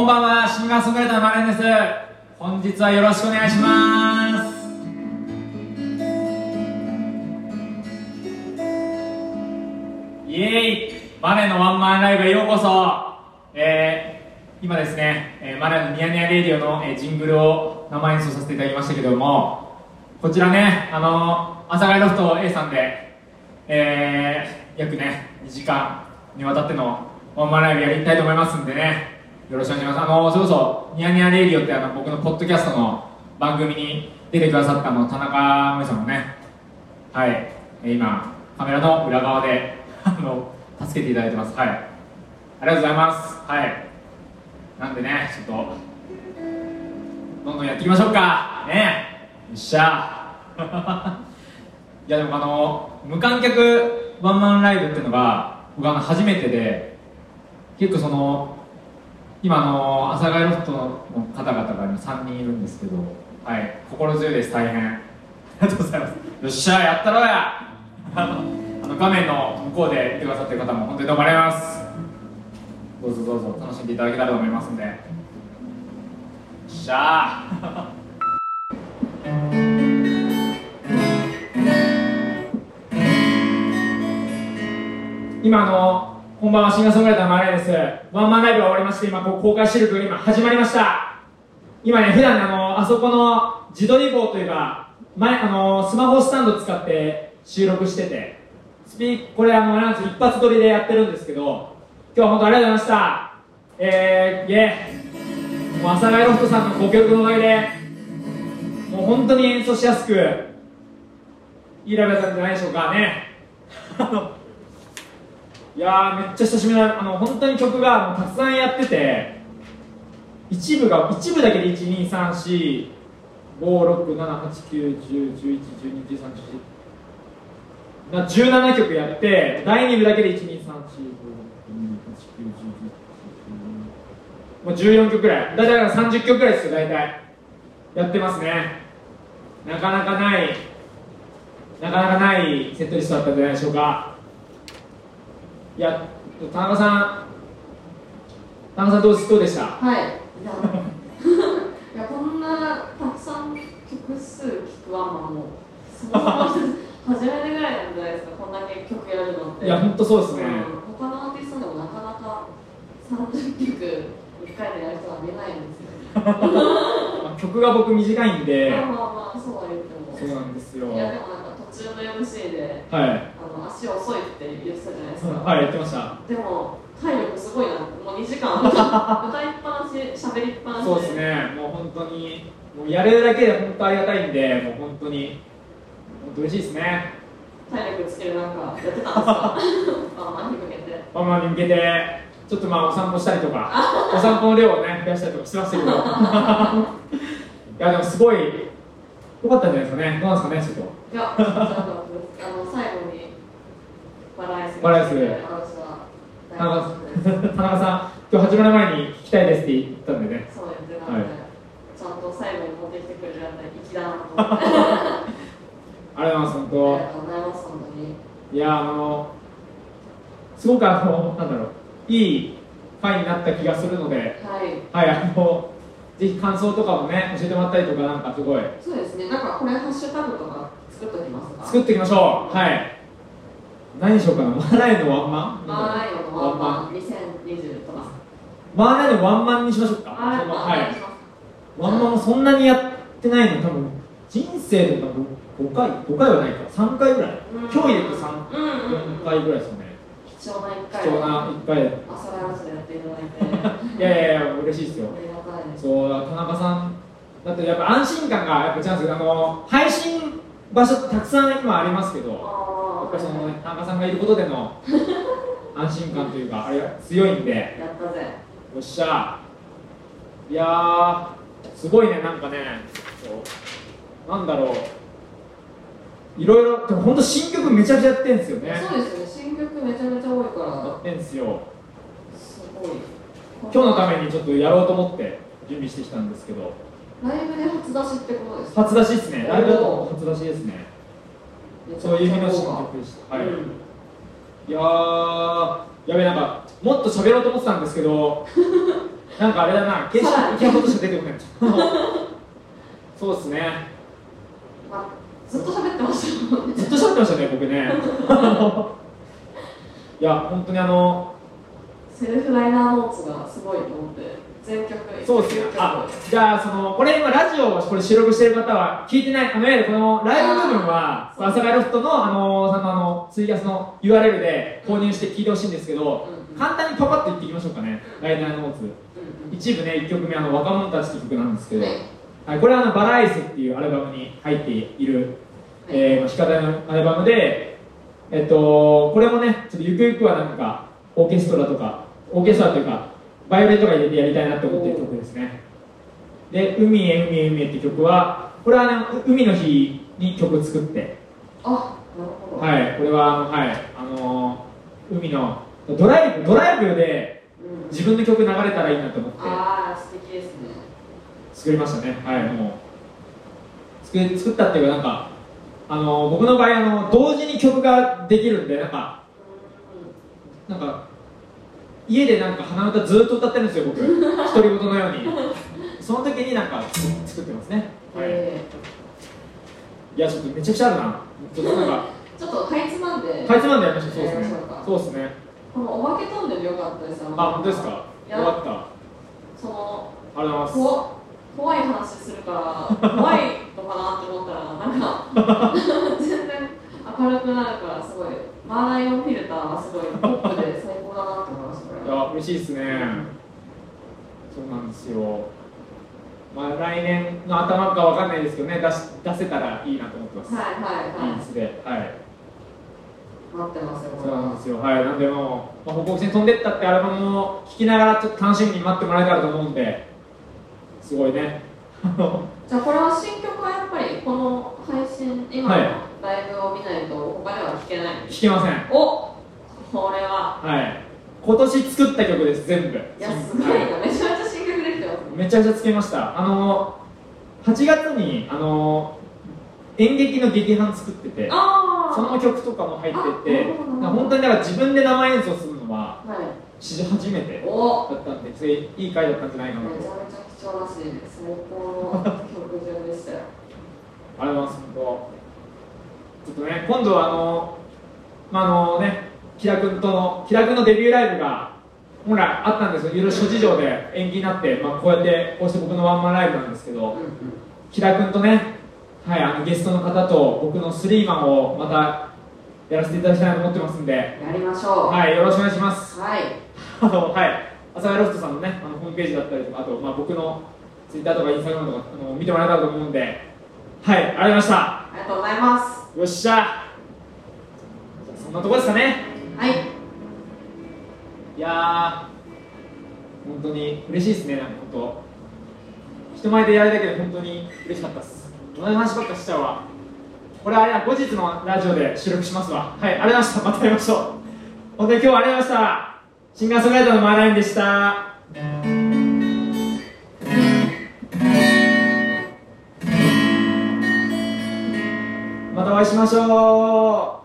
こんばんはシンガーソングライターのマレンです。本日はよろしくお願いします。イエーイ。マネのワンマンライブへようこそ、えー、今ですね、えー、マネのニヤニヤレディオの、えー、ジングルを生演奏させていただきましたけどもこちらねあの阿佐ヶ谷ロフト A さんで、えー、約ね2時間にわたってのワンマンライブやりたいと思いますんでね。よろしくお願いします。あのそれこそニヤニヤレディオってあの僕のポッドキャストの番組に出てくださったの田中萌さんもね。はい。今カメラの裏側で あの助けていただいてます。はい。ありがとうございます。はい。なんでねちょっとどんどんやっていきましょうか。ね。よっしゃ。いやでもあの無観客ワンマンライブっていうのが僕あの初めてで結構その今の阿佐ヶ谷ロフトの方々が今3人いるんですけどはい心強いです大変。ありがとうございます。よっしゃやったろや。あの画面の向こうでいてくださってる方も本当にどうもありがとうございます。どうぞどうぞ楽しんでいただけたらと思いますんで。よっしゃ 今のこんばんはシンガーソングライターのマレーです。ワンマンライブが終わりまして今こう公開収録が今始まりました。今ね普段ねあのあそこの自撮り棒というか前あのスマホスタンド使って収録しててスピーこれあのなんつ一発撮りでやってるんですけど今日は本当ありがとうございました。えー、イェーもう阿佐ヶ谷ロフトさんのご協力のおかげでもう本当に演奏しやすくいいライブだったんじゃないでしょうかね。あのいやーめっちゃ久しぶりなあの本当に曲がもうたくさんやってて一部が一部だけで1234567891011121314な17曲やって第2部だけで1 2 3 4 5 6 7 8 9 1 0 1 1もう14曲ぐらいだいたい30曲ぐらいですよ大体やってますねなかなかないなかなかないセットリストだったんじゃないでしょうかいや田中さん。田中さんどうどうでした？はい。いや こんなたくさん曲数聴くワンマンもそもそも初めてぐらいなんじゃないですか。こんだけ曲やるのって。いや本当そうですね、うん、他のアーティストでもなかなか30曲1回でやる人は出ないんですよ。曲が僕短いんで。まあまあまあそうは言っても。そうなんですよ。いやでもなんか途中の MC ではい足遅いって言ってたじゃないですか、はい言ってました。でも体力すごいなもう2時間歌いっぱなし喋りっぱなしそうですね。もう本当にもうやれるだけで本当ありがたいんでもう本当に本当嬉しいですね。体力つけるなんかやってたんですか？あまあに向けて。ママに向けてちょっとまあお散歩したりとか お散歩の量をね増やしたりとかしてましたけど。いやでもすごい良かったんじゃないですかね。どうなんですかねちょっと。いや、あのバラエす田中さん。今日始まる前に聞きたいですって言ったんでね。そう言ってたんで、はいちゃんと最後に持ってきてくれるあたり粋だなと思ってあ ありがとうござい。ます本り当がとうございます本当。にいやあのすごくあのなんだろういい回になった気がするので。はい。はいあのぜひ感想とかもね教えてもらったりとかなんかすごい。そうですね。なんかこれハッシュタグとか作っておきますか？作っていきましょう。はい何にしようかな。マーライのワンマン？マーライオンのワンマン。2020とかマーライのワンマンにしましょうか。はい。ワンマンもそんなにやってないの。多分人生で多分5回。5回はないか。3回ぐらい。うん。今日入れて3、うんうん。4回ぐらいですよね。貴重な一回。貴重な1回。で朝ラジでやっていただいて。いやいやいや嬉しいですよ。そう田中さん。だってやっぱ安心感がやっぱチャンスあの配信場所たくさん今ありますけどっぱりその田中さんがいることでの 安心感というかあれが強いんで。やったぜ。よっしゃ。いやーすごいねなんかね。なんだろう。いろいろでも本当新曲めちゃくちゃやってんですよね。そうですよね。新曲めちゃめちゃ多いかやらってんですよ。すごい。今日のためにちょっとやろうと思って準備してきたんですけど。ライブで初出しってことですか？初出しですね。ライブだと初出しですねそういう意味の新曲でした。はい、いやーやべえなんかもっと喋ろうと思ってたんですけど なんかあれだな決さらに勝行きことしか出てこない。そうですね。まあ、ずっと喋ってましたもんね。ずっと喋ってましたね僕ね。いや本当にあのセルフライナーノーツがすごいと思って全曲そうですねあじゃあそのこれ今ラジオをこれ収録してる方は聞いてないあのいわゆるこのライブ部分は阿佐ヶ谷ロフトのあのあのツイキャスの URL で購入して聞いてほしいんですけど、うんうん。簡単にパパッと言っていきましょうかね。ライナーノーツ一部ね1曲目あの若者たちという曲なんですけど、はいはい、これはあのバラエスっていうアルバムに入っている、えーまあ、弾き語りのアルバムで、えっと、これもねちょっとゆくゆくはなんかオーケストラとかオーケストラというかバイオリンとか入れてやりたいなって思っている曲ですね。で「海へ海へ海へ」って曲はこれは、ね、海の日に曲作って。あなるほど、はいこれはあのはいあのー海のドライブドライブでうん、自分の曲流れたらいいなと思って。ああ素敵ですね。作りましたね。はいもう。作り作ったっていうかなんかあの僕の場合あの同時に曲ができるんでなんかなんか家でなんか鼻歌ずっと歌ってるんですよ僕。独り言のように。その時になんか作ってますね。はい、えいやちょっとめちゃくちゃあるな。ちょっとなんかー ちょっとかいつまんで。かいつまんでやりましたそうですねそうですね。このお化けトンネル良かったです。よあ本当ですか？よかった。あそのりがとうございます。こ怖い話するから怖いのかなって思ったらなんか 全然明るくなるからすごいマーライオンフィルターはすごいポップで最高だなと思いましたこれいや嬉しいですね。そうなんですよ。まあ来年の頭かわかんないですけどね出し出せたらいいなと思ってます、はいはいはい。いつではい。待ってますよ。こそうなんですよ。はい。なんでもう、まあ、北北線飛んでったってアルバムを聴きながらちょっと楽しみに待ってもらえたらと思うんですごいね。じゃあこれは新曲はやっぱりこの配信今のはい。ライブを見ないと他では聴けない？弾けません。おこれは。はい今年作った曲です全部。いやすごいはなめちゃめちゃ新曲できてますめちゃくちゃつけました。あの8月にあの演劇の劇団作っててその曲とかも入ってて本当にだから自分で生演奏するのははい。史上初めてお。だったんですごいいい回だったんじゃないかなと。めちゃめちゃ貴重だし最高の曲順でしたよ。ありがとうございます本当。ちょっとね今度はあのまああのね木田君との木田君のデビューライブが本来あったんですよいろいろ諸事情で延期になって、まあ、こうやってこうして僕のワンマンライブなんですけど、うんうん木田君とね、はい、あのゲストの方と僕のスリーマンをまたやらせていただきたいなと思ってますんで、やりましょうはい、よろしくお願いします。はいあの、はい、阿佐ヶ谷ロフトさんのね、あのホームページだったりとか、あと、まあ、僕のツイッターとかインスタグラムとかあの見てもらえたらと思うんで、はい、ありがとうございました。ありがとうございますよっしゃ。そんなとこですかね。はいいやー、本当に嬉しいですね、なんか本当。人前でやるだけで本当に嬉しかったです。同じ話ばっかしちゃうわ。これあれや後日のラジオで収録しますわ。はい、ありがとうございました。また会いましょう。本当に今日はありがとうございました。シンガーソングライターのマーラインでした。またお会いしましょう。